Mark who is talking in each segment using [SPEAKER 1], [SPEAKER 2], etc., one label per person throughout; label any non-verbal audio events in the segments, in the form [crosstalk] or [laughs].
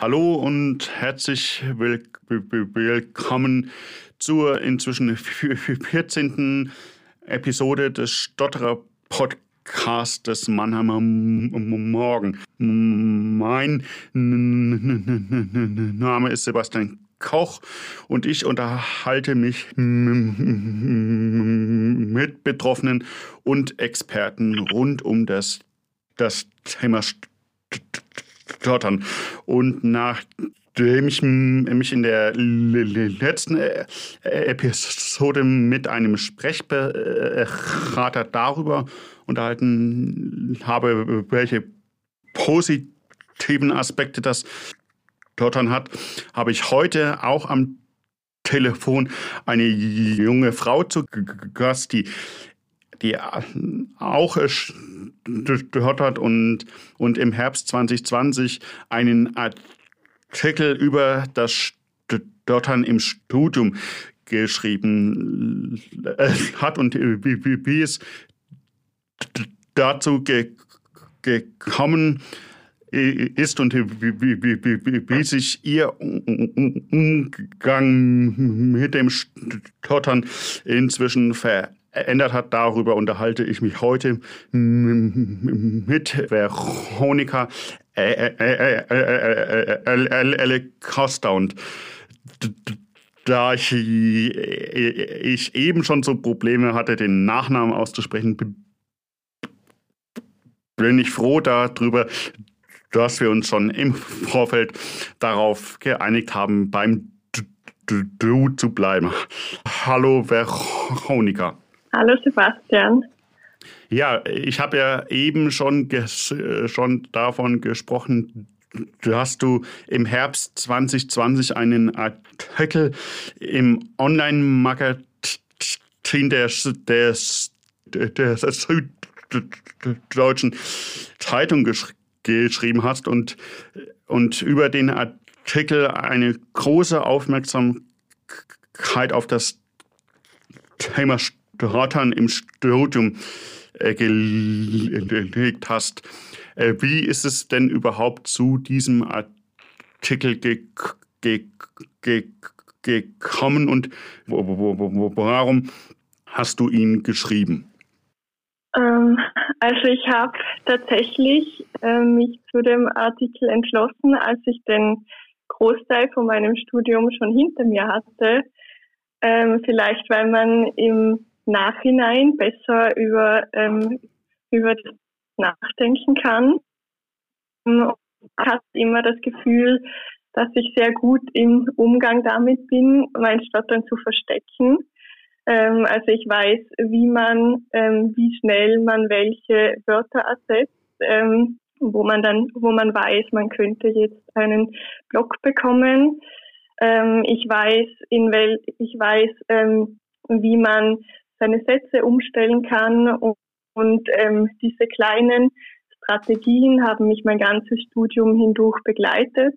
[SPEAKER 1] Hallo und herzlich will willkommen zur inzwischen 14. Episode des Stotterer Podcasts des Mannheimer Morgen. Mein Name ist Sebastian Koch und ich unterhalte mich mit Betroffenen und Experten rund um das, das Thema Stottern. Und nachdem ich mich in der letzten äh, Episode mit einem Sprechberater darüber unterhalten habe, welche positiven Aspekte das Stottern hat, habe ich heute auch am Telefon eine junge Frau zu Gast, die, die auch stottert und, und im Herbst 2020 einen Artikel über das Stottern im Studium geschrieben äh, hat und wie, es dazu ge gekommen ist und wie, sich ihr Umgang mit dem Stottern inzwischen verändert hat. Darüber unterhalte ich mich heute mit Veronika Costa und da ich, ich eben schon so Probleme hatte, den Nachnamen auszusprechen, bin ich froh darüber, dass wir uns schon im Vorfeld darauf geeinigt haben, beim Du zu bleiben. Hallo Veronika.
[SPEAKER 2] Hallo Sebastian.
[SPEAKER 1] Ja, ich habe ja eben schon, schon davon gesprochen, dass du im Herbst 2020 einen Artikel im Online-Magazin der, der, der Süddeutschen Zeitung geschrieben geschrieben hast und, und über den Artikel eine große Aufmerksamkeit auf das Thema Stottern im Studium äh, gelegt hast. Äh, wie ist es denn überhaupt zu diesem Artikel ge ge ge gekommen und warum hast du ihn geschrieben?
[SPEAKER 2] Ähm, also ich habe tatsächlich äh, mich zu dem Artikel entschlossen, als ich den Großteil von meinem Studium schon hinter mir hatte. Ähm, vielleicht, weil man im Nachhinein besser über, ähm, über das nachdenken kann. Ich hatte immer das Gefühl, dass ich sehr gut im Umgang damit bin, mein Stottern zu verstecken. Ähm, also ich weiß, wie man, ähm, wie schnell man welche Wörter ersetzt, ähm, wo man dann, wo man weiß, man könnte jetzt einen Block bekommen. Ähm, ich weiß, in wel, ich weiß, ähm, wie man seine Sätze umstellen kann und, und ähm, diese kleinen Strategien haben mich mein ganzes Studium hindurch begleitet.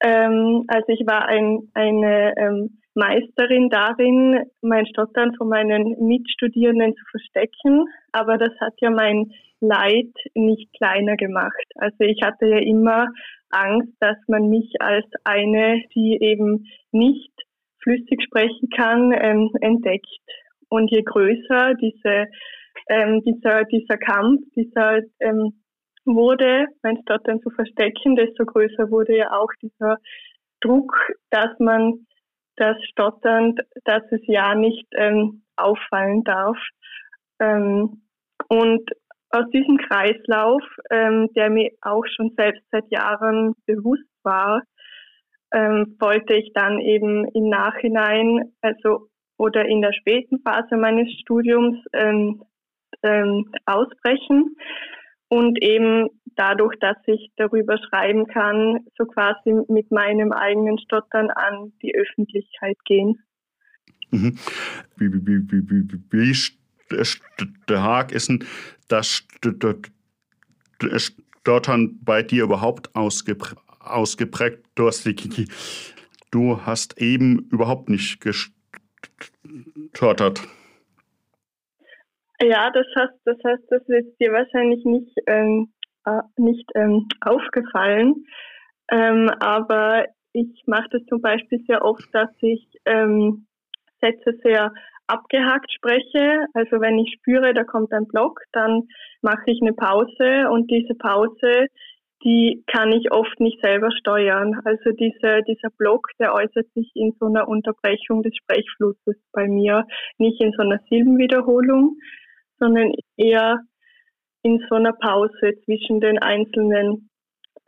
[SPEAKER 2] also ich war ein, eine Meisterin darin, mein Stottern von meinen Mitstudierenden zu verstecken. Aber das hat ja mein Leid nicht kleiner gemacht. Also ich hatte ja immer Angst, dass man mich als eine, die eben nicht flüssig sprechen kann, ähm, entdeckt. Und je größer diese, ähm, dieser, dieser Kampf, dieser ähm, wurde, mein Stottern zu verstecken, desto größer wurde ja auch dieser Druck, dass man das Stottern, dass es ja nicht ähm, auffallen darf. Ähm, und aus diesem Kreislauf, ähm, der mir auch schon selbst seit Jahren bewusst war, ähm, wollte ich dann eben im Nachhinein, also oder in der späten Phase meines Studiums ähm, ähm, ausbrechen und eben dadurch, dass ich darüber schreiben kann, so quasi mit meinem eigenen Stottern an die Öffentlichkeit gehen.
[SPEAKER 1] Mhm. Wie, wie, wie, wie, stark ist denn das Stottern bei dir überhaupt ausgeprägt? Du hast, du hast eben überhaupt nicht gestottert.
[SPEAKER 2] Ja, das heißt, das heißt, das ist dir wahrscheinlich nicht, ähm, äh, nicht ähm, aufgefallen. Ähm, aber ich mache das zum Beispiel sehr oft, dass ich ähm, Sätze sehr abgehakt spreche. Also wenn ich spüre, da kommt ein Block, dann mache ich eine Pause und diese Pause, die kann ich oft nicht selber steuern. Also diese, dieser Block, der äußert sich in so einer Unterbrechung des Sprechflusses bei mir, nicht in so einer Silbenwiederholung, sondern eher in so einer Pause zwischen den einzelnen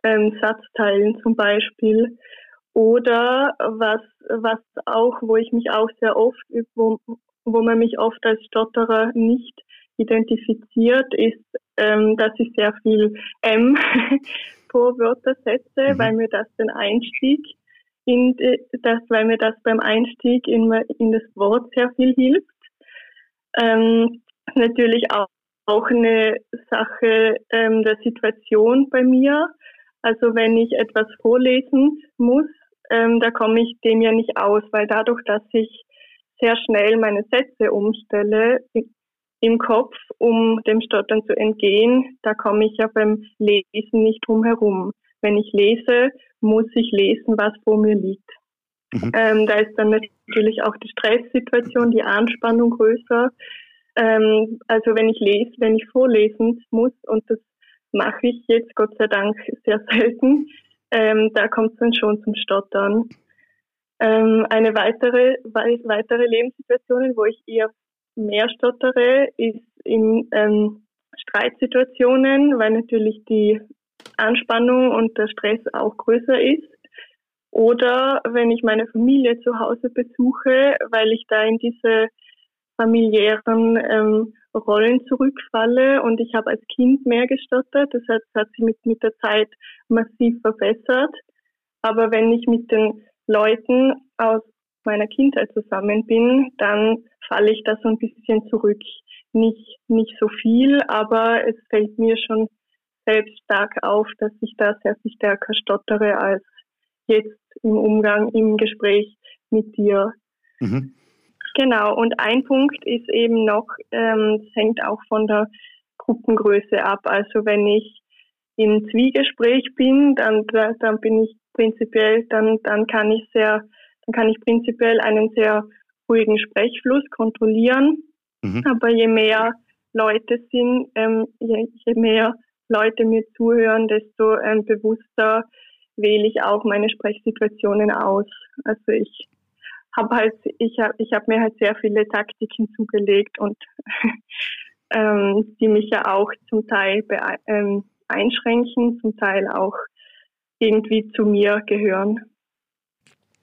[SPEAKER 2] ähm, Satzteilen zum Beispiel. Oder was, was auch, wo ich mich auch sehr oft, wo, wo man mich oft als Stotterer nicht identifiziert, ist, ähm, dass ich sehr viel M [laughs] pro Wörter setze, mhm. weil mir das den Einstieg in das, weil mir das beim Einstieg in, in das Wort sehr viel hilft. Ähm, natürlich auch, auch eine Sache ähm, der Situation bei mir. Also wenn ich etwas vorlesen muss, ähm, da komme ich dem ja nicht aus, weil dadurch, dass ich sehr schnell meine Sätze umstelle im Kopf, um dem Stottern zu entgehen, da komme ich ja beim Lesen nicht drum herum. Wenn ich lese, muss ich lesen, was vor mir liegt. Mhm. Ähm, da ist dann natürlich auch die Stresssituation, die Anspannung größer. Ähm, also wenn ich lese, wenn ich vorlesen muss, und das mache ich jetzt Gott sei Dank sehr [laughs] selten, ähm, da kommt es dann schon zum Stottern. Ähm, eine weitere, weitere Lebenssituation, wo ich eher mehr stottere, ist in ähm, Streitsituationen, weil natürlich die Anspannung und der Stress auch größer ist. Oder wenn ich meine Familie zu Hause besuche, weil ich da in diese familiären ähm, Rollen zurückfalle und ich habe als Kind mehr gestottert. Das heißt, hat sich mit, mit der Zeit massiv verbessert. Aber wenn ich mit den Leuten aus meiner Kindheit zusammen bin, dann falle ich da so ein bisschen zurück. Nicht, nicht so viel, aber es fällt mir schon selbst stark auf, dass ich da sehr viel stärker stottere als jetzt im Umgang, im Gespräch mit dir. Mhm. Genau, und ein Punkt ist eben noch, ähm, es hängt auch von der Gruppengröße ab. Also wenn ich im Zwiegespräch bin, dann, dann bin ich prinzipiell, dann, dann kann ich sehr, dann kann ich prinzipiell einen sehr ruhigen Sprechfluss kontrollieren. Mhm. Aber je mehr Leute sind, ähm, je, je, mehr Leute mir zuhören, desto ähm, bewusster wähle ich auch meine Sprechsituationen aus. Also ich habe halt, ich habe ich hab mir halt sehr viele Taktiken zugelegt und [laughs] ähm, die mich ja auch zum Teil ähm, einschränken, zum Teil auch irgendwie zu mir gehören.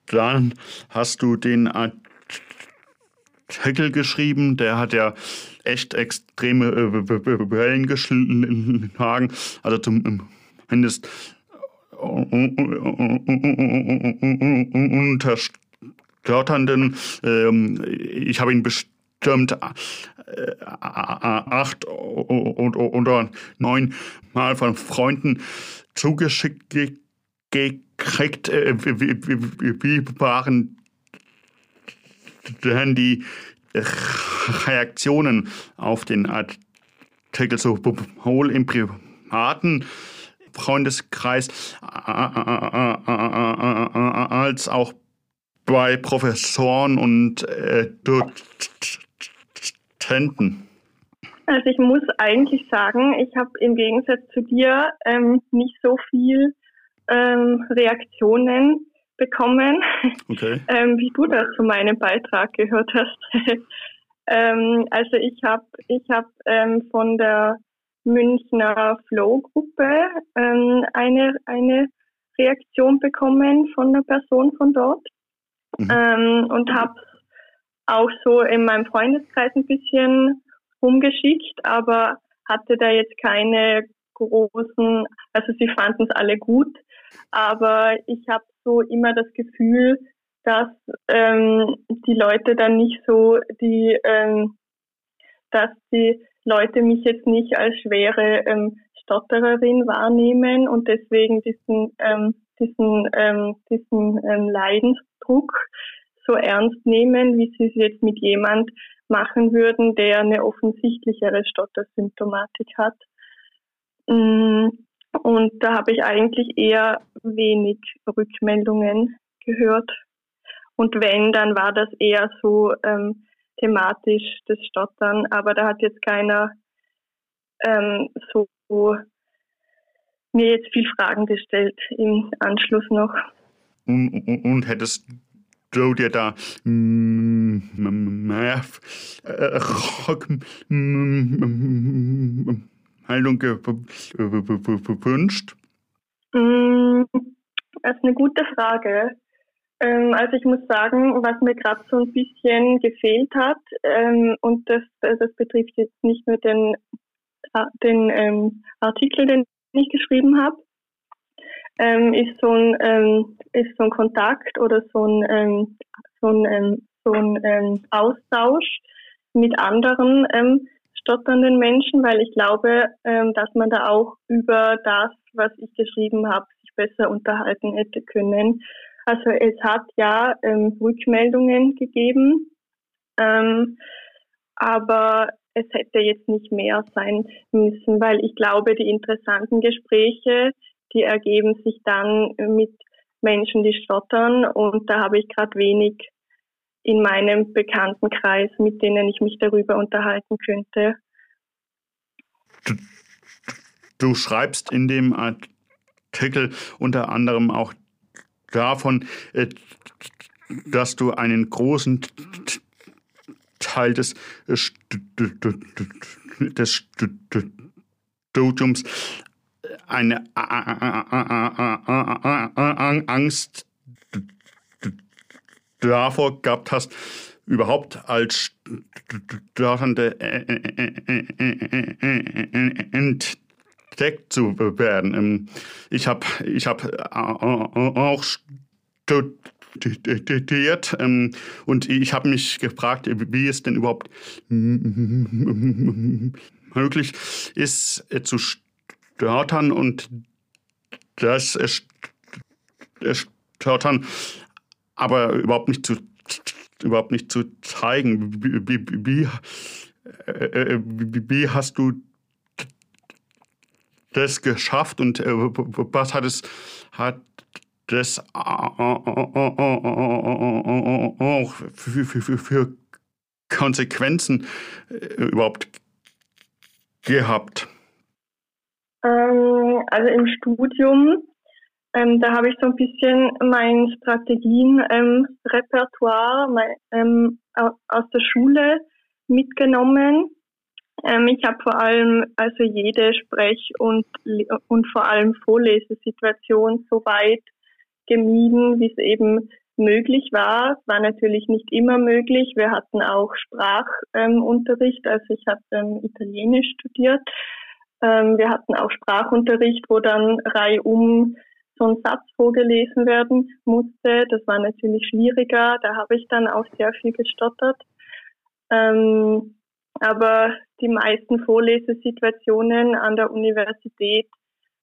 [SPEAKER 1] Dann hast du den Artikel geschrieben, der hat ja echt extreme Wellen geschlagen, also zumindest unterstützt Flirternden. Ähm, ich habe ihn bestimmt äh, acht oder neun Mal von Freunden zugeschickt gekriegt. Äh, wie waren denn die Reaktionen auf den Artikel sowohl im privaten Freundeskreis als auch bei Professoren und äh, Dozenten?
[SPEAKER 2] Also ich muss eigentlich sagen, ich habe im Gegensatz zu dir ähm, nicht so viel ähm, Reaktionen bekommen, okay. [laughs] ähm, wie du das zu meinem Beitrag gehört hast. [laughs] ähm, also ich habe ich hab, ähm, von der Münchner Flow-Gruppe ähm, eine, eine Reaktion bekommen von einer Person von dort mhm. ähm, und habe auch so in meinem Freundeskreis ein bisschen rumgeschickt, aber hatte da jetzt keine großen, also sie fanden es alle gut, aber ich habe so immer das Gefühl, dass ähm, die Leute dann nicht so die, ähm, dass die Leute mich jetzt nicht als schwere ähm, Stottererin wahrnehmen und deswegen diesen ähm, diesen, ähm, diesen ähm, Leidensdruck so ernst nehmen, wie sie es jetzt mit jemand machen würden, der eine offensichtlichere Stottersymptomatik hat. Und da habe ich eigentlich eher wenig Rückmeldungen gehört. Und wenn, dann war das eher so ähm, thematisch das Stottern. Aber da hat jetzt keiner ähm, so mir jetzt viel Fragen gestellt im Anschluss noch.
[SPEAKER 1] Und, und, und hättest du dir da mehr Rückmeldung gewünscht?
[SPEAKER 2] Mm, das ist eine gute Frage. Ähm, also ich muss sagen, was mir gerade so ein bisschen gefehlt hat, ähm, und das, das betrifft jetzt nicht nur den, äh, den ähm, Artikel, den ich geschrieben habe, ist so ein ist so ein Kontakt oder so ein so ein, so ein Austausch mit anderen stotternden Menschen, weil ich glaube, ähm, dass man da auch über das, was ich geschrieben habe, sich besser unterhalten hätte können. Also es hat ja ähm, Rückmeldungen gegeben, ähm, aber es hätte jetzt nicht mehr sein müssen, weil ich glaube, die interessanten Gespräche, die ergeben sich dann mit Menschen, die stottern und da habe ich gerade wenig in meinem Bekanntenkreis, mit denen ich mich darüber unterhalten könnte.
[SPEAKER 1] Du, du schreibst in dem Artikel unter anderem auch davon, äh, dass du einen großen Teil des, des Studiums eine Angst davor gehabt hast, überhaupt als Studierende entdeckt zu werden. Ich habe ich hab auch studiert und ich habe mich gefragt, wie es denn überhaupt möglich ist, zu stottern und das Stottern aber überhaupt nicht zu überhaupt nicht zu zeigen. Wie, wie, wie, äh, wie hast du das geschafft und äh, was hat es hat das auch für, für, für, für Konsequenzen äh, überhaupt gehabt?
[SPEAKER 2] Ähm, also im Studium ähm, da habe ich so ein bisschen mein Strategien-Repertoire ähm, ähm, aus der Schule mitgenommen. Ähm, ich habe vor allem also jede Sprech- und, und vor allem Vorlesesituation so weit gemieden, wie es eben möglich war. Es war natürlich nicht immer möglich. Wir hatten auch Sprachunterricht, ähm, also ich habe ähm, Italienisch studiert. Wir hatten auch Sprachunterricht, wo dann reihum so ein Satz vorgelesen werden musste. Das war natürlich schwieriger. Da habe ich dann auch sehr viel gestottert. Ähm, aber die meisten Vorlesesituationen an der Universität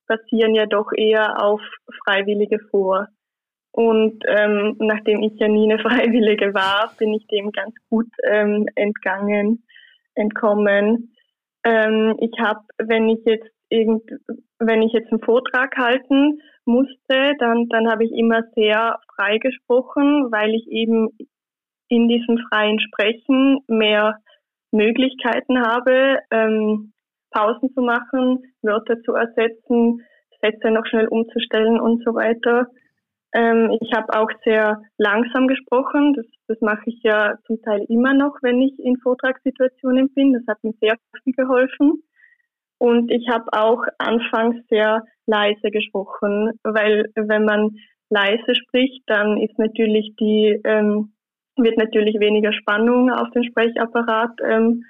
[SPEAKER 2] basieren ja doch eher auf Freiwillige vor. Und ähm, nachdem ich ja nie eine [laughs] Freiwillige war, bin ich dem ganz gut ähm, entgangen, entkommen. Ähm, ich habe, wenn ich jetzt irgend, wenn ich jetzt einen Vortrag halten musste, dann, dann habe ich immer sehr frei gesprochen, weil ich eben in diesem freien Sprechen mehr Möglichkeiten habe, ähm, Pausen zu machen, Wörter zu ersetzen, Sätze noch schnell umzustellen und so weiter. Ähm, ich habe auch sehr langsam gesprochen. Das, das mache ich ja zum Teil immer noch, wenn ich in Vortragssituationen bin. Das hat mir sehr viel geholfen. Und ich habe auch anfangs sehr leise gesprochen, weil wenn man leise spricht, dann ist natürlich die ähm, wird natürlich weniger Spannung auf den Sprechapparat ähm,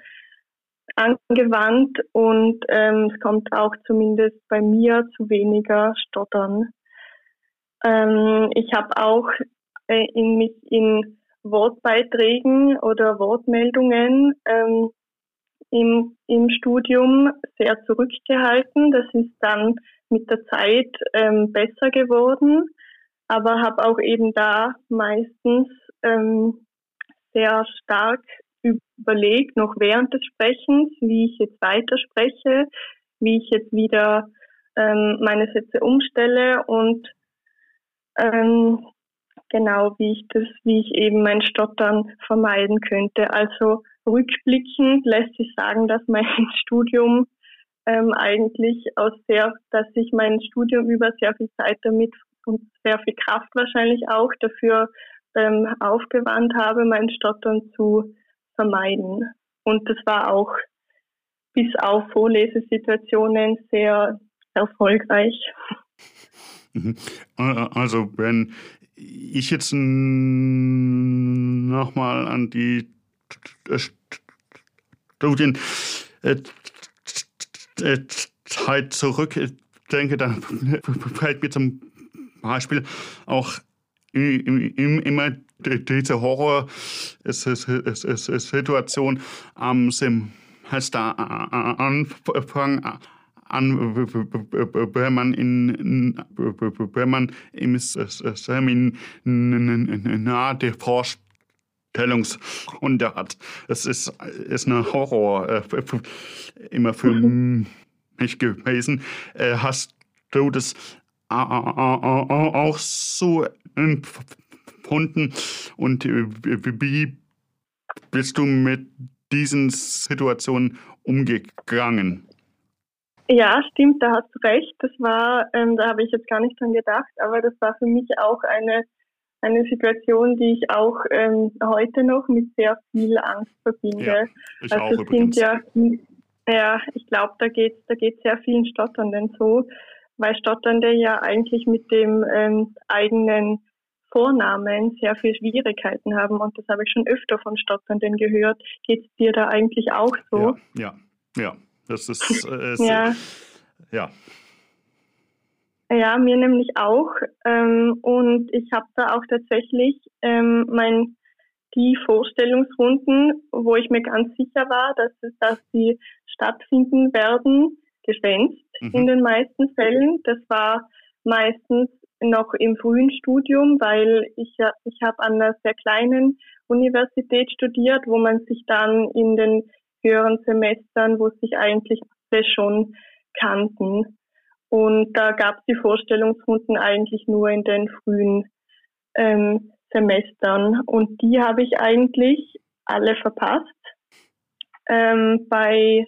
[SPEAKER 2] angewandt und ähm, es kommt auch zumindest bei mir zu weniger Stottern. Ähm, ich habe auch äh, in mich in Wortbeiträgen oder Wortmeldungen ähm, im, im Studium sehr zurückgehalten. Das ist dann mit der Zeit ähm, besser geworden, aber habe auch eben da meistens ähm, sehr stark überlegt, noch während des Sprechens, wie ich jetzt weiterspreche, wie ich jetzt wieder ähm, meine Sätze umstelle und ähm, genau wie ich das, wie ich eben mein Stottern vermeiden könnte. Also rückblickend lässt sich sagen, dass mein [laughs] Studium ähm, eigentlich aus sehr, dass ich mein Studium über sehr viel Zeit damit und sehr viel Kraft wahrscheinlich auch dafür ähm, aufgewandt habe, mein Stottern zu vermeiden. Und das war auch bis auf Vorlesesituationen sehr erfolgreich.
[SPEAKER 1] Mhm. Also wenn ich jetzt nochmal an die Studien äh, Zeit zurückdenke, dann fällt mir zum Beispiel auch immer diese Horror-Situation am Semesteranfang an, wenn man in, wenn man im Seminar die Vorstellungsrunde hat. Es ist, ist eine Horror äh, immer für [laughs] mich gewesen. Äh, hast du das auch so empfunden und wie bist du mit diesen Situationen umgegangen?
[SPEAKER 2] Ja, stimmt, da hast du recht. Das war, ähm, da habe ich jetzt gar nicht dran gedacht, aber das war für mich auch eine, eine Situation, die ich auch ähm, heute noch mit sehr viel Angst verbinde. Ja,
[SPEAKER 1] ich also auch übrigens.
[SPEAKER 2] ja, ja, ich glaube, da geht da geht sehr vielen Stotternden so, weil Stotternde ja eigentlich mit dem ähm, eigenen Vornamen sehr viel Schwierigkeiten haben und das habe ich schon öfter von Stotternden gehört. Geht es dir da eigentlich auch so?
[SPEAKER 1] Ja, ja, ja. Das ist, äh,
[SPEAKER 2] ja.
[SPEAKER 1] ja.
[SPEAKER 2] Ja, mir nämlich auch. Ähm, und ich habe da auch tatsächlich ähm, mein, die Vorstellungsrunden, wo ich mir ganz sicher war, dass, es, dass sie stattfinden werden, geschwänzt mhm. in den meisten Fällen. Das war meistens noch im frühen Studium, weil ich, ich habe an einer sehr kleinen Universität studiert, wo man sich dann in den höheren Semestern, wo sich eigentlich schon kannten. Und da gab es die Vorstellungsrunden eigentlich nur in den frühen ähm, Semestern. Und die habe ich eigentlich alle verpasst. Ähm, bei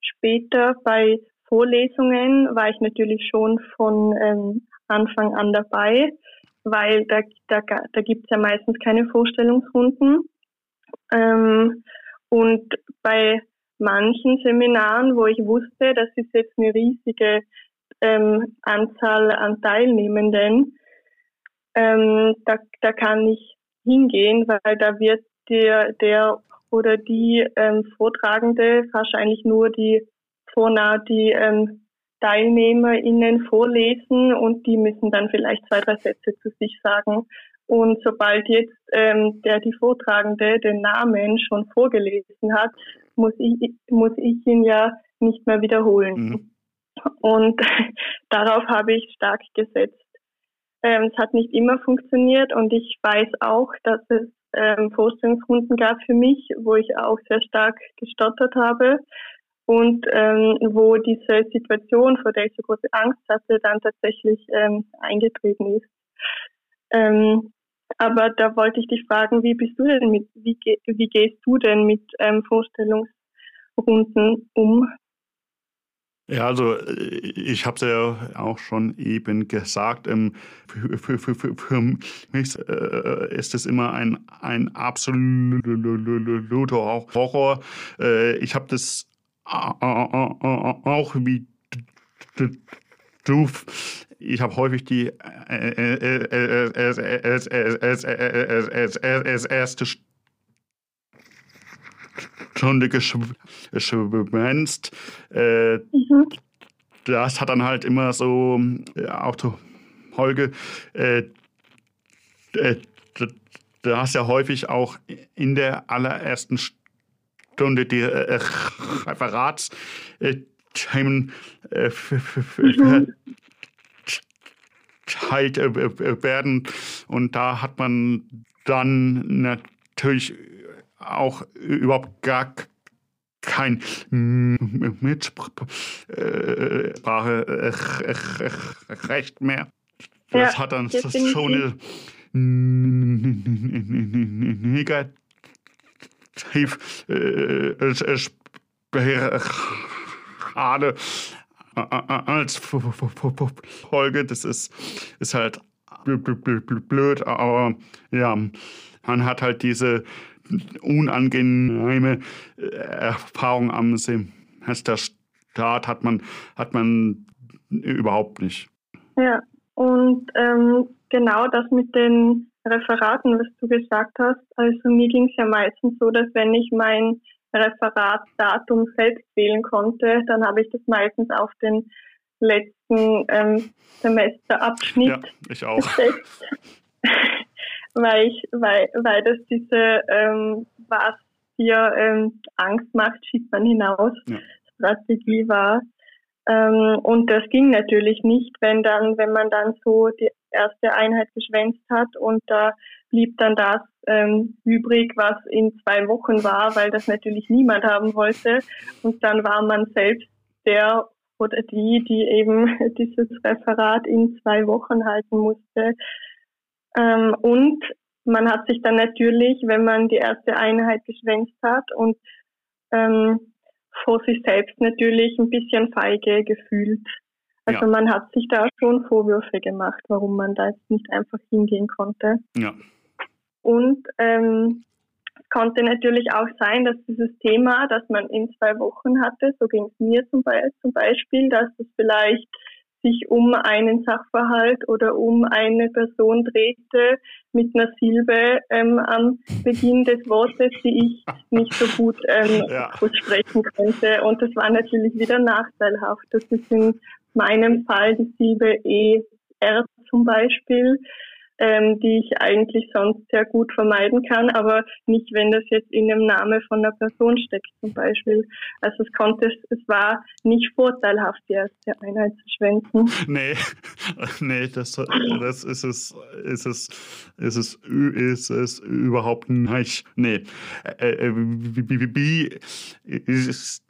[SPEAKER 2] später bei Vorlesungen war ich natürlich schon von ähm, Anfang an dabei, weil da, da, da gibt es ja meistens keine Vorstellungsrunden. Ähm, und bei manchen Seminaren, wo ich wusste, das ist jetzt eine riesige ähm, Anzahl an Teilnehmenden, ähm, da, da kann ich hingehen, weil da wird der, der oder die ähm, Vortragende wahrscheinlich nur die vornah die ähm, TeilnehmerInnen vorlesen und die müssen dann vielleicht zwei, drei Sätze zu sich sagen. Und sobald jetzt ähm, der die Vortragende den Namen schon vorgelesen hat, muss ich, muss ich ihn ja nicht mehr wiederholen. Mhm. Und [laughs] darauf habe ich stark gesetzt. Ähm, es hat nicht immer funktioniert und ich weiß auch, dass es ähm, Vorstellungsrunden gab für mich, wo ich auch sehr stark gestottert habe und ähm, wo diese Situation, vor der ich so große Angst hatte, dann tatsächlich ähm, eingetreten ist. Ähm, aber da wollte ich dich fragen, wie bist du denn mit, wie, wie gehst du denn mit ähm, Vorstellungsrunden um?
[SPEAKER 1] Ja, also äh, ich habe es ja auch schon eben gesagt, ähm, für, für, für, für, mich äh, ist es immer ein, ein absoluter Horror. Äh, ich habe das auch wie du ich habe häufig die erste Stunde geschwänzt. Das hat dann halt immer so auch so Holge. Da hast ja häufig auch in der allerersten Stunde die Referatsthemen halt äh, äh, werden. Und da hat man dann natürlich auch überhaupt gar kein Mitspracherecht mehr. Das hat dann schon negativ gerade als Folge. Das ist, ist halt blöd, aber ja, man hat halt diese unangenehme Erfahrung am Semester Start hat man, hat man überhaupt nicht.
[SPEAKER 2] Ja, und ähm, genau das mit den Referaten, was du gesagt hast. Also mir ging es ja meistens so, dass wenn ich mein Referatsdatum selbst wählen konnte, dann habe ich das meistens auf den letzten ähm, Semesterabschnitt ja,
[SPEAKER 1] ich auch. [laughs]
[SPEAKER 2] weil ich, weil, weil das diese ähm, was hier ähm, Angst macht, schiebt man hinaus ja. Strategie war. Ähm, und das ging natürlich nicht, wenn dann, wenn man dann so die erste Einheit geschwänzt hat und da blieb dann das ähm, übrig, was in zwei Wochen war, weil das natürlich niemand haben wollte. Und dann war man selbst der oder die, die eben [laughs] dieses Referat in zwei Wochen halten musste. Ähm, und man hat sich dann natürlich, wenn man die erste Einheit geschwänzt hat und ähm, vor sich selbst natürlich ein bisschen feige gefühlt. Also ja. man hat sich da schon Vorwürfe gemacht, warum man da jetzt nicht einfach hingehen konnte.
[SPEAKER 1] Ja.
[SPEAKER 2] Und ähm, es konnte natürlich auch sein, dass dieses Thema, das man in zwei Wochen hatte, so ging es mir zum Beispiel, dass es vielleicht sich um einen Sachverhalt oder um eine Person drehte mit einer Silbe ähm, am Beginn des Wortes, die ich nicht so gut ähm, [laughs] ja. aussprechen könnte. Und das war natürlich wieder nachteilhaft. Das ist in meinem Fall die Silbe ER zum Beispiel ähm, die ich eigentlich sonst sehr gut vermeiden kann, aber nicht, wenn das jetzt in dem Namen von einer Person steckt zum Beispiel. Also es konnte, es war nicht vorteilhaft, die erste Einheit zu schwänzen.
[SPEAKER 1] Nee, [laughs] nee, das, das ist es, ist es, ist es, ist es überhaupt nicht. Nee, äh, äh wie, ist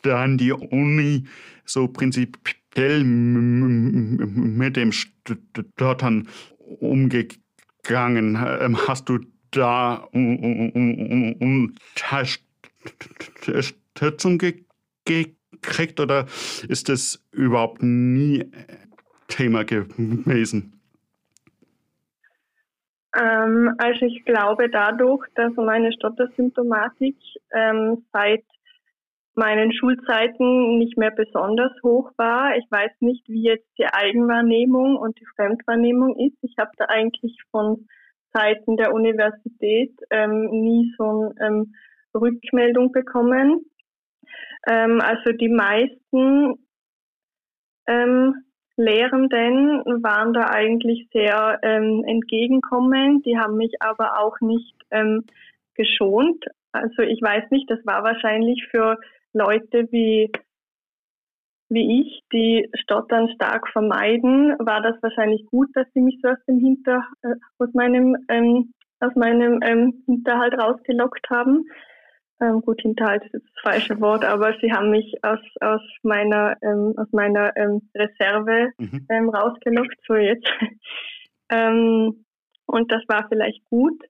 [SPEAKER 1] dann die Uni so prinzipiell mit dem Stottern umgegangen? Ähm, hast du da Unterstützung gekriegt oder ist das überhaupt nie Thema gewesen?
[SPEAKER 2] Ähm, also ich glaube dadurch, dass meine Stottersymptomatik ähm, seit meinen Schulzeiten nicht mehr besonders hoch war. Ich weiß nicht, wie jetzt die Eigenwahrnehmung und die Fremdwahrnehmung ist. Ich habe da eigentlich von Seiten der Universität ähm, nie so eine ähm, Rückmeldung bekommen. Ähm, also die meisten ähm, Lehrenden waren da eigentlich sehr ähm, entgegenkommend. Die haben mich aber auch nicht ähm, geschont. Also ich weiß nicht, das war wahrscheinlich für Leute wie, wie ich, die Stottern stark vermeiden, war das wahrscheinlich gut, dass sie mich so aus dem Hinter, äh, aus meinem, ähm, aus meinem ähm, Hinterhalt rausgelockt haben. Ähm, gut, Hinterhalt ist das falsche Wort, aber sie haben mich aus, aus meiner, ähm, aus meiner ähm, Reserve mhm. ähm, rausgelockt, so jetzt. [laughs] ähm, und das war vielleicht gut.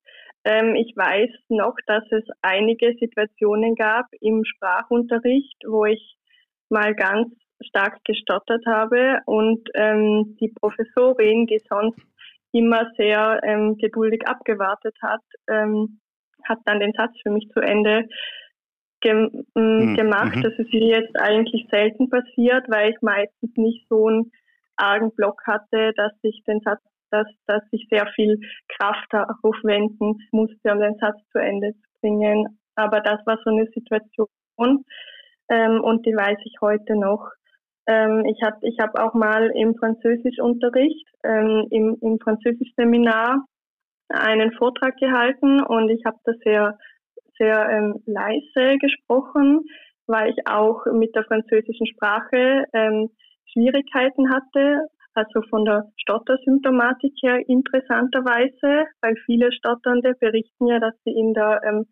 [SPEAKER 2] Ähm, ich weiß noch, dass es einige Situationen gab im Sprachunterricht, wo ich mal ganz stark gestottert habe und ähm, die Professorin, die sonst immer sehr ähm, geduldig abgewartet hat, ähm, hat dann den Satz für mich zu Ende ge mhm. gemacht. Mhm. Das ist mir jetzt eigentlich selten passiert, weil ich meistens nicht so einen argen Block hatte, dass ich den Satz dass, dass ich sehr viel Kraft aufwenden musste, um den Satz zu Ende zu bringen. Aber das war so eine Situation ähm, und die weiß ich heute noch. Ähm, ich habe ich hab auch mal im Französischunterricht, ähm, im, im Französischseminar einen Vortrag gehalten und ich habe da sehr, sehr ähm, leise gesprochen, weil ich auch mit der französischen Sprache ähm, Schwierigkeiten hatte also von der Stottersymptomatik her interessanterweise, weil viele Stotternde berichten ja, dass sie in der ähm,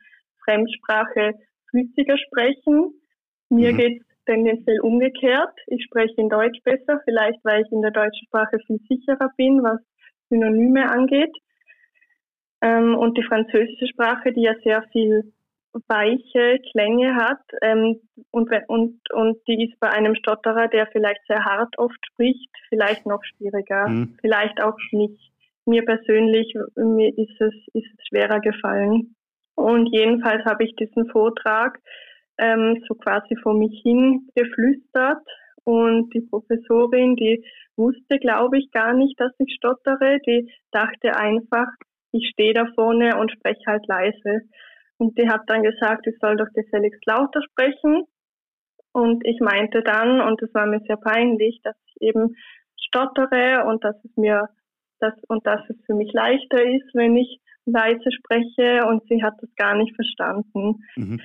[SPEAKER 2] Fremdsprache flüssiger sprechen. Mir mhm. geht es tendenziell umgekehrt. Ich spreche in Deutsch besser, vielleicht weil ich in der deutschen Sprache viel sicherer bin, was Synonyme angeht. Ähm, und die französische Sprache, die ja sehr viel weiche Klänge hat ähm, und, und, und die ist bei einem Stotterer, der vielleicht sehr hart oft spricht, vielleicht noch schwieriger, mhm. vielleicht auch nicht. Mir persönlich mir ist es, ist es schwerer gefallen. Und jedenfalls habe ich diesen Vortrag ähm, so quasi vor mich hin geflüstert und die Professorin, die wusste, glaube ich, gar nicht, dass ich stottere. Die dachte einfach, ich stehe da vorne und spreche halt leise. Und die hat dann gesagt, ich soll doch gefälligst lauter sprechen. Und ich meinte dann, und es war mir sehr peinlich, dass ich eben stottere und dass es mir das und dass es für mich leichter ist, wenn ich leise spreche. Und sie hat das gar nicht verstanden. Mhm.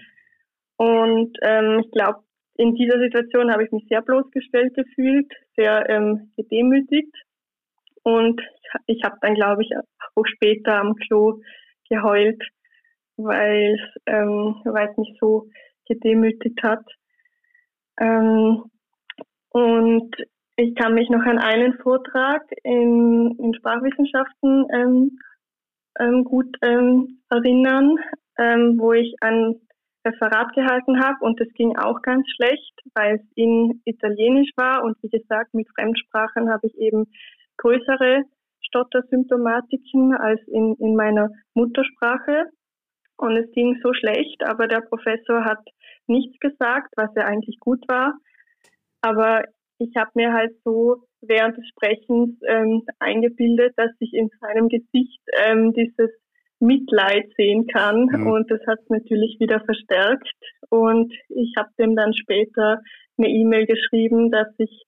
[SPEAKER 2] Und ähm, ich glaube, in dieser Situation habe ich mich sehr bloßgestellt gefühlt, sehr ähm, gedemütigt. Und ich habe dann, glaube ich, auch später am Klo geheult, weil es ähm, mich so gedemütigt hat. Ähm, und ich kann mich noch an einen Vortrag in, in Sprachwissenschaften ähm, ähm, gut ähm, erinnern, ähm, wo ich an Referat gehalten habe und das ging auch ganz schlecht, weil es in Italienisch war und wie gesagt, mit Fremdsprachen habe ich eben größere Stottersymptomatiken als in, in meiner Muttersprache. Und es ging so schlecht, aber der Professor hat nichts gesagt, was ja eigentlich gut war. Aber ich habe mir halt so während des Sprechens ähm, eingebildet, dass ich in seinem Gesicht ähm, dieses Mitleid sehen kann. Mhm. Und das hat natürlich wieder verstärkt. Und ich habe dem dann später eine E-Mail geschrieben, dass ich,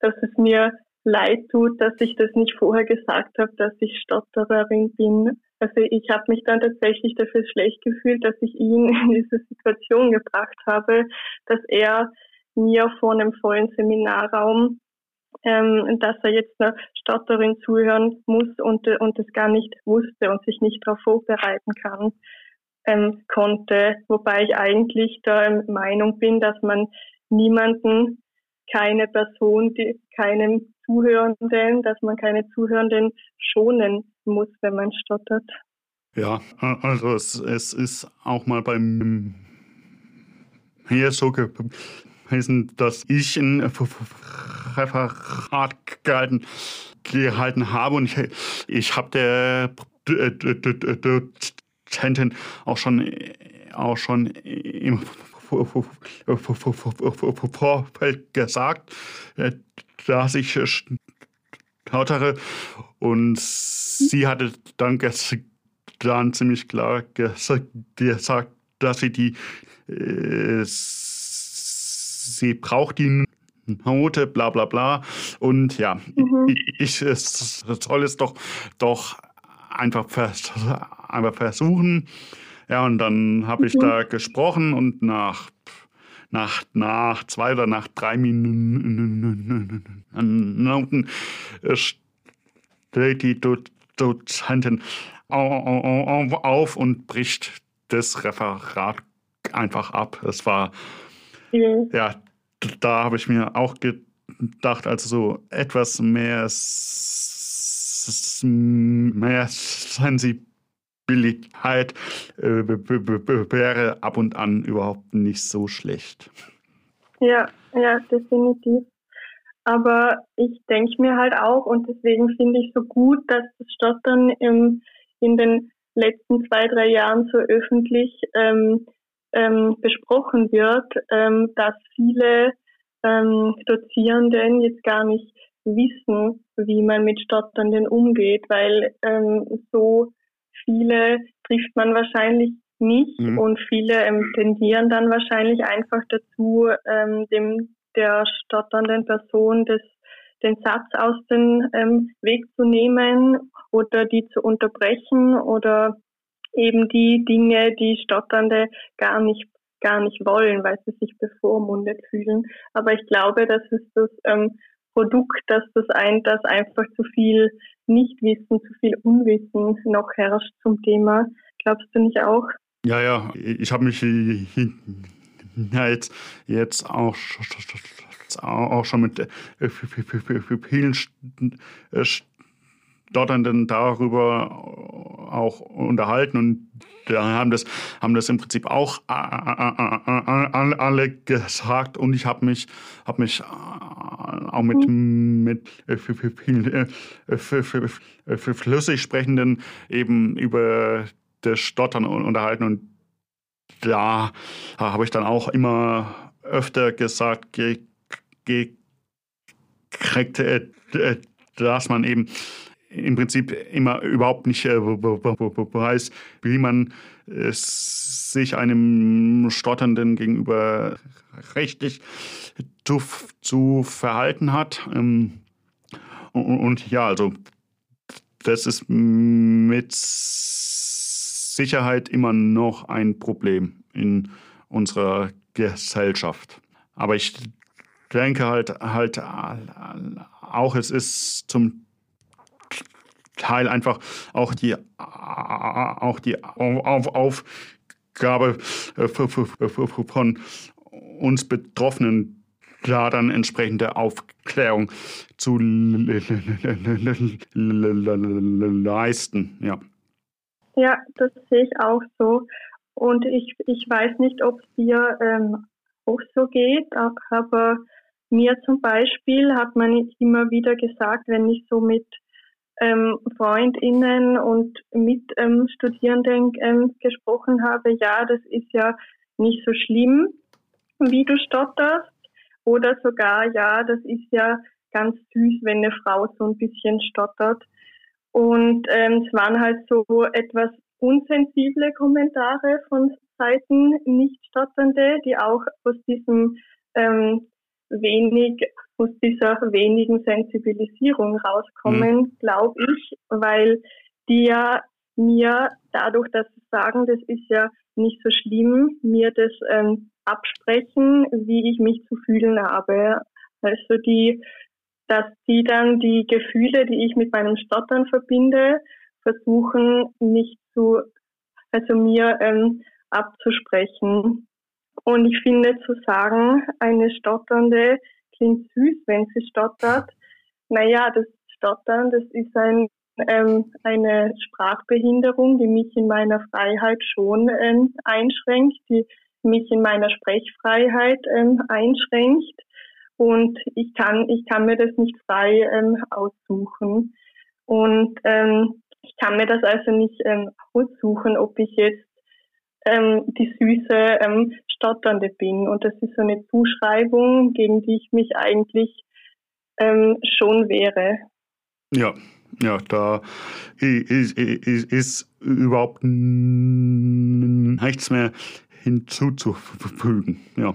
[SPEAKER 2] dass es mir leid tut, dass ich das nicht vorher gesagt habe, dass ich Stottererin bin. Also ich habe mich dann tatsächlich dafür schlecht gefühlt, dass ich ihn [laughs] in diese Situation gebracht habe, dass er mir vor einem vollen Seminarraum ähm, dass er jetzt einer Stotterin zuhören muss und, und das gar nicht wusste und sich nicht darauf vorbereiten kann, ähm, konnte. Wobei ich eigentlich der Meinung bin, dass man niemanden, keine Person, die, keinem Zuhörenden, dass man keine Zuhörenden schonen muss, wenn man stottert.
[SPEAKER 1] Ja, also es, es ist auch mal beim hier so gewesen, dass ich ein Referat gehalten, gehalten habe und ich, ich habe der Dozentin auch schon, auch schon im Vorfeld gesagt, dass ich stottere und sie hatte dann dann ziemlich klar gesagt, dass sie die äh, sie braucht die Note, bla bla bla. Und ja, mhm. ich, ich soll es doch, doch einfach, vers einfach versuchen. Ja, und dann habe ich mhm. da gesprochen und nach, nach, nach zwei oder nach drei Minuten stellt die Dozentin auf und bricht das Referat einfach ab. Es war mhm. ja da habe ich mir auch gedacht, also so etwas mehr, mehr Sensibilität äh, wäre ab und an überhaupt nicht so schlecht.
[SPEAKER 2] Ja, ja, definitiv. Aber ich denke mir halt auch, und deswegen finde ich so gut, dass das Stottern im, in den letzten zwei, drei Jahren so öffentlich ähm, ähm, besprochen wird, ähm, dass viele ähm, Dozierenden jetzt gar nicht wissen, wie man mit Stotternden umgeht, weil ähm, so viele trifft man wahrscheinlich nicht mhm. und viele ähm, tendieren dann wahrscheinlich einfach dazu, ähm, dem der stotternden Person das, den Satz aus dem ähm, Weg zu nehmen oder die zu unterbrechen oder eben die Dinge, die Stotternde gar nicht gar nicht wollen, weil sie sich bevormundet fühlen. Aber ich glaube, das ist das ähm, Produkt, dass das ein, dass einfach zu viel Nichtwissen, zu viel Unwissen noch herrscht zum Thema. Glaubst du nicht auch?
[SPEAKER 1] Ja, ja, ich habe mich jetzt, jetzt auch, auch schon mit vielen Stotternden darüber auch unterhalten und da haben das, haben das im Prinzip auch alle gesagt und ich habe mich, hab mich auch mit, mit flüssig sprechenden eben über das Stottern unterhalten und da habe ich dann auch immer öfter gesagt, gekriegt, dass man eben im Prinzip immer überhaupt nicht äh, weiß, wie man äh, sich einem Stotternden gegenüber rechtlich zu, zu verhalten hat. Ähm, und, ja, also das ist mit Sicherheit immer noch ein Problem in unserer Gesellschaft. Aber ich denke halt, halt auch, es ist zum Teil einfach auch die, auch die Aufgabe von uns Betroffenen, da dann entsprechende Aufklärung zu leisten. Ja.
[SPEAKER 2] ja, das sehe ich auch so. Und ich, ich weiß nicht, ob es dir ähm, auch so geht, aber mir zum Beispiel hat man immer wieder gesagt, wenn ich so mit ähm, FreundInnen und Mitstudierenden ähm, ähm, gesprochen habe, ja, das ist ja nicht so schlimm, wie du stotterst. Oder sogar, ja, das ist ja ganz süß, wenn eine Frau so ein bisschen stottert. Und ähm, es waren halt so etwas unsensible Kommentare von Seiten Nicht-Stotternde, die auch aus diesem ähm, wenig aus dieser wenigen Sensibilisierung rauskommen, mhm. glaube ich, weil die ja mir dadurch, dass sie sagen, das ist ja nicht so schlimm, mir das ähm, absprechen, wie ich mich zu fühlen habe. Also die, dass die dann die Gefühle, die ich mit meinem Stottern verbinde, versuchen nicht zu, also mir ähm, abzusprechen. Und ich finde zu sagen, eine Stotternde klingt süß, wenn sie stottert. Naja, das Stottern, das ist ein, ähm, eine Sprachbehinderung, die mich in meiner Freiheit schon ähm, einschränkt, die mich in meiner Sprechfreiheit ähm, einschränkt. Und ich kann, ich kann mir das nicht frei ähm, aussuchen. Und ähm, ich kann mir das also nicht ähm, aussuchen, ob ich jetzt ähm, die süße ähm, Stotternde bin. Und das ist so eine Zuschreibung, gegen die ich mich eigentlich ähm, schon wehre.
[SPEAKER 1] Ja, ja, da ist, ist, ist überhaupt nichts mehr hinzuzufügen. Ja.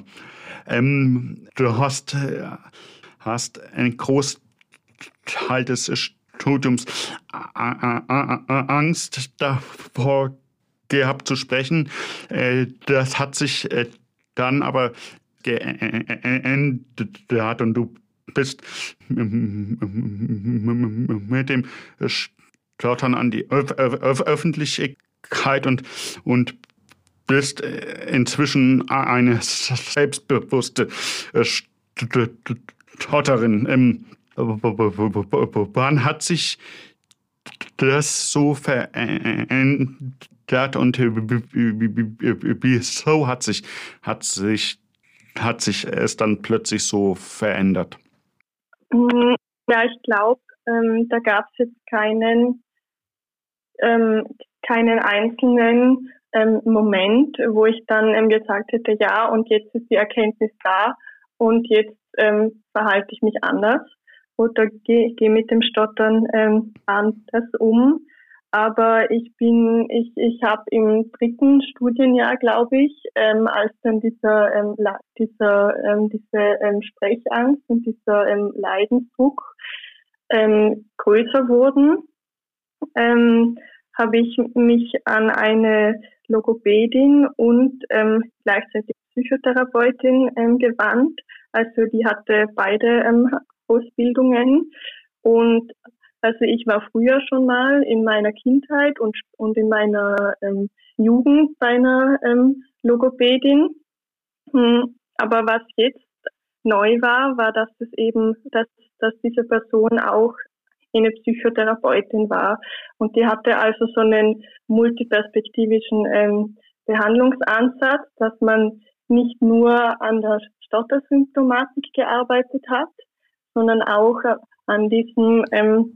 [SPEAKER 1] Ähm, du hast, hast einen Großteil des Studiums Angst davor gehabt zu sprechen. Äh, das hat sich äh, dann aber geändert und du bist mit dem Stottern an die Öffentlichkeit und, und bist äh, inzwischen eine selbstbewusste Stotterin. Ähm, wann hat sich das so verändert? Erklärt und wieso hat sich, hat sich, hat sich es dann plötzlich so verändert?
[SPEAKER 2] Mm, ja, ich glaube, ähm, da gab es jetzt keinen, ähm, keinen einzelnen ähm, Moment, wo ich dann ähm, gesagt hätte, ja, und jetzt ist die Erkenntnis da und jetzt ähm, verhalte ich mich anders oder gehe geh mit dem Stottern ähm, anders um. Aber ich bin, ich, ich habe im dritten Studienjahr, glaube ich, ähm, als dann dieser, ähm, dieser ähm, diese ähm, Sprechangst und dieser ähm, Leidensdruck ähm, größer wurden, ähm, habe ich mich an eine Logopädin und ähm, gleichzeitig Psychotherapeutin ähm, gewandt. Also die hatte beide ähm, Ausbildungen und also ich war früher schon mal in meiner Kindheit und, und in meiner ähm, Jugend bei einer ähm, Logopädin. Hm, aber was jetzt neu war, war, dass es eben, dass, dass diese Person auch eine Psychotherapeutin war. Und die hatte also so einen multiperspektivischen ähm, Behandlungsansatz, dass man nicht nur an der Stottersymptomatik gearbeitet hat, sondern auch an diesem ähm,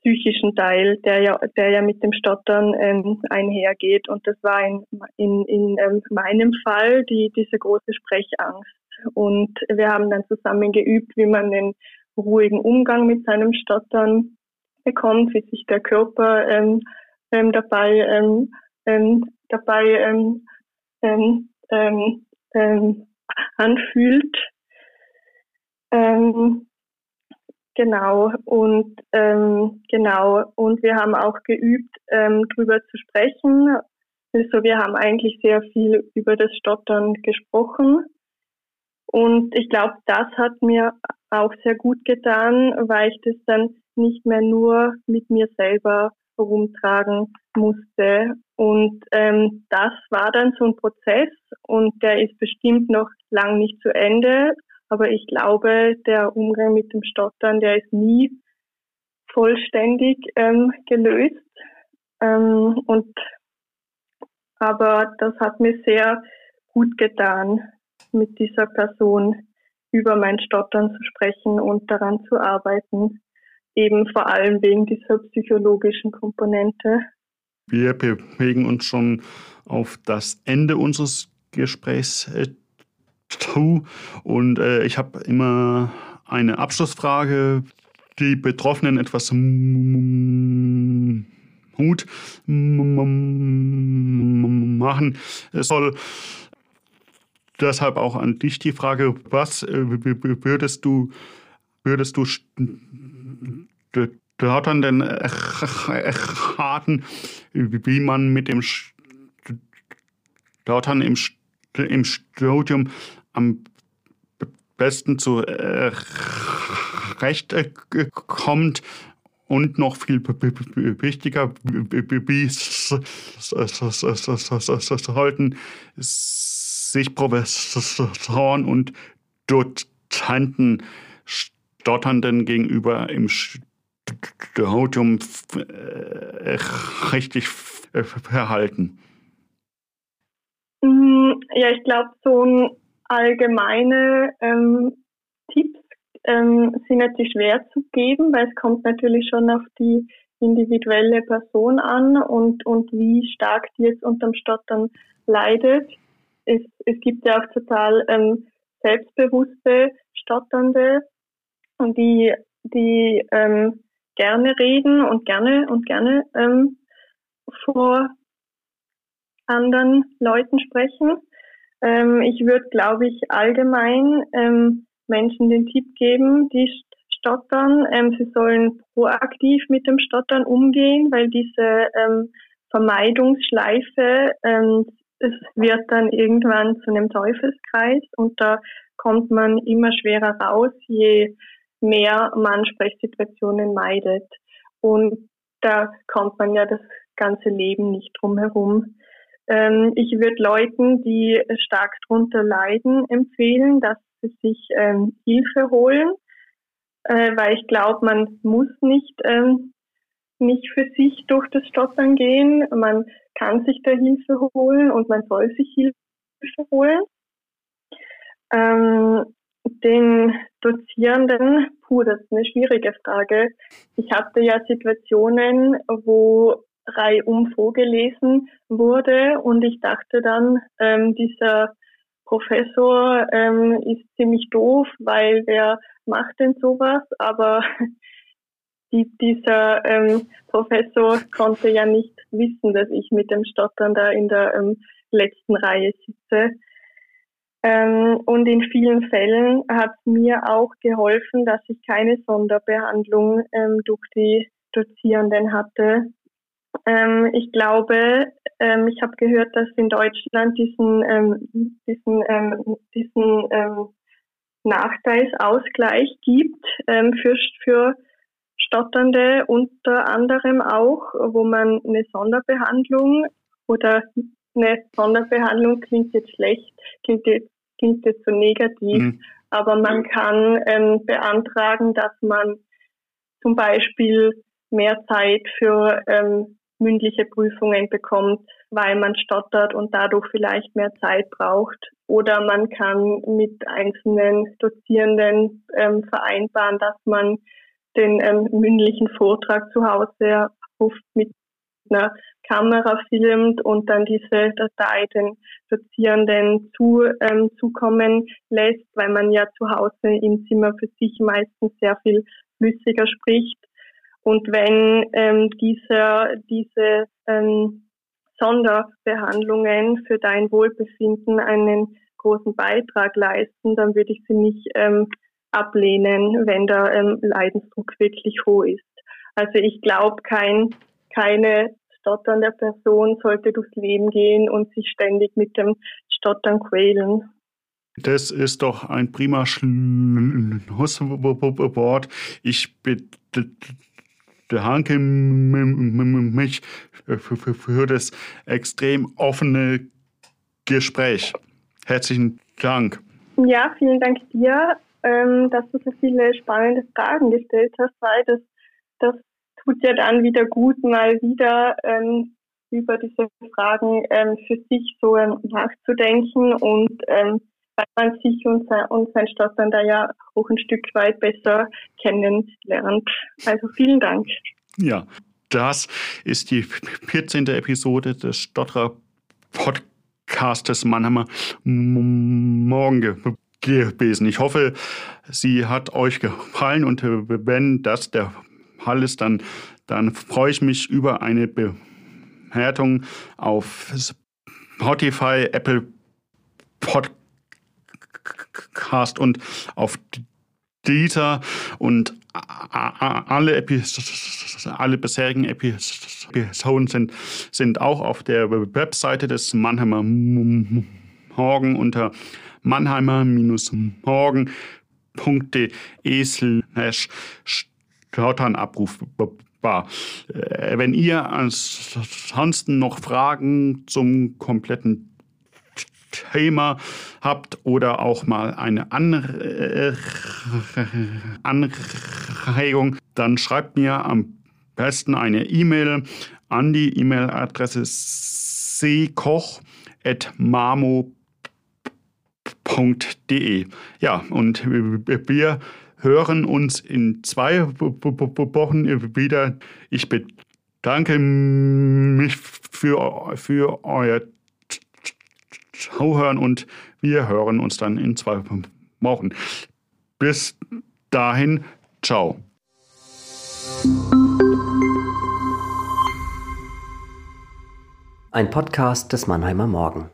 [SPEAKER 2] psychischen Teil, der ja, der ja mit dem Stottern ähm, einhergeht. Und das war in, in, in ähm, meinem Fall die, diese große Sprechangst. Und wir haben dann zusammen geübt, wie man den ruhigen Umgang mit seinem Stottern bekommt, wie sich der Körper ähm, ähm, dabei, ähm, ähm, dabei ähm, ähm, ähm, ähm, anfühlt. Ähm, genau und ähm, genau und wir haben auch geübt, ähm, drüber zu sprechen. Also wir haben eigentlich sehr viel über das Stottern gesprochen und ich glaube, das hat mir auch sehr gut getan, weil ich das dann nicht mehr nur mit mir selber herumtragen musste. Und ähm, das war dann so ein Prozess und der ist bestimmt noch lang nicht zu Ende. Aber ich glaube, der Umgang mit dem Stottern, der ist nie vollständig ähm, gelöst. Ähm, und aber das hat mir sehr gut getan, mit dieser Person über mein Stottern zu sprechen und daran zu arbeiten, eben vor allem wegen dieser psychologischen Komponente.
[SPEAKER 1] Wir bewegen uns schon auf das Ende unseres Gesprächs äh, zu und äh, ich habe immer eine Abschlussfrage, die Betroffenen etwas Mut machen soll. Deshalb auch an dich die Frage, was äh, würdest du, würdest du Startern denn raten, wie man mit dem Startern im, im Studium am besten zurecht kommt und noch viel wichtiger, wie sollten sich Professoren und Dozenten Stotternden gegenüber im Studium äh, richtig verhalten?
[SPEAKER 2] Mm, ja, ich glaube, so allgemeine ähm, Tipps ähm, sind natürlich schwer zu geben, weil es kommt natürlich schon auf die individuelle Person an und, und wie stark die jetzt unterm Stottern leidet es, es gibt ja auch total ähm, selbstbewusste Stotternde, die, die ähm, gerne reden und gerne und gerne ähm, vor anderen Leuten sprechen. Ähm, ich würde, glaube ich, allgemein ähm, Menschen den Tipp geben, die stottern. Ähm, sie sollen proaktiv mit dem Stottern umgehen, weil diese ähm, Vermeidungsschleife ähm, es wird dann irgendwann zu einem Teufelskreis und da kommt man immer schwerer raus, je mehr man Sprechsituationen meidet. Und da kommt man ja das ganze Leben nicht drum herum. Ähm, ich würde Leuten, die stark drunter leiden, empfehlen, dass sie sich ähm, Hilfe holen, äh, weil ich glaube, man muss nicht ähm, nicht für sich durch das Stottern gehen. Man kann sich da Hilfe holen und man soll sich Hilfe holen. Ähm, den Dozierenden, puh, das ist eine schwierige Frage. Ich hatte ja Situationen, wo reihum vorgelesen wurde und ich dachte dann, ähm, dieser Professor ähm, ist ziemlich doof, weil wer macht denn sowas? Aber [laughs] die, dieser ähm, Professor konnte ja nicht wissen, dass ich mit dem Stottern da in der ähm, letzten Reihe sitze. Ähm, und in vielen Fällen hat mir auch geholfen, dass ich keine Sonderbehandlung ähm, durch die Dozierenden hatte. Ähm, ich glaube, ähm, ich habe gehört, dass es in Deutschland diesen, ähm, diesen, ähm, diesen ähm, Nachteilsausgleich gibt ähm, für, für Stotternde unter anderem auch, wo man eine Sonderbehandlung oder eine Sonderbehandlung klingt jetzt schlecht, klingt jetzt, klingt jetzt so negativ, mhm. aber man kann ähm, beantragen, dass man zum Beispiel mehr Zeit für ähm, mündliche Prüfungen bekommt, weil man stottert und dadurch vielleicht mehr Zeit braucht. Oder man kann mit einzelnen Dozierenden ähm, vereinbaren, dass man den ähm, mündlichen Vortrag zu Hause mit einer Kamera filmt und dann diese Datei den Dozierenden zu, ähm, zukommen lässt, weil man ja zu Hause im Zimmer für sich meistens sehr viel flüssiger spricht. Und wenn ähm, dieser, diese ähm, Sonderbehandlungen für dein Wohlbefinden einen großen Beitrag leisten, dann würde ich sie nicht ähm, ablehnen, wenn der ähm, Leidensdruck wirklich hoch ist. Also ich glaube, kein, keine stotternde Person sollte durchs Leben gehen und sich ständig mit dem Stottern quälen.
[SPEAKER 1] Das ist doch ein prima Schlusswort. Ich bedanke mich für das extrem offene Gespräch. Herzlichen Dank.
[SPEAKER 2] Ja, vielen Dank dir ähm, dass du so viele spannende Fragen gestellt hast, weil das, das tut ja dann wieder gut, mal wieder ähm, über diese Fragen ähm, für sich so nachzudenken und weil man sich und sein, und sein Stottern da ja auch ein Stück weit besser kennenlernt. Also vielen Dank.
[SPEAKER 1] Ja, das ist die 14. Episode des Stotterer Podcastes Mannheimer Morgen gewesen. Ich hoffe, sie hat euch gefallen und wenn das der Fall ist, dann, dann freue ich mich über eine Bewertung auf Spotify, Apple Podcast und auf dieser und alle, Epis alle bisherigen Episoden sind, sind auch auf der Webseite des Mannheimer Morgen unter mannheimer-morgen.de slash stottern abrufbar. Äh, wenn ihr ansonsten noch Fragen zum kompletten Thema habt oder auch mal eine Anregung, dann schreibt mir am besten eine E-Mail an die E-Mail-Adresse ckoch.mamo.de. Ja, und wir hören uns in zwei Wochen wieder. Ich bedanke mich für, für euer Zuhören und wir hören uns dann in zwei Wochen. Bis dahin, ciao.
[SPEAKER 3] Ein Podcast des Mannheimer Morgen.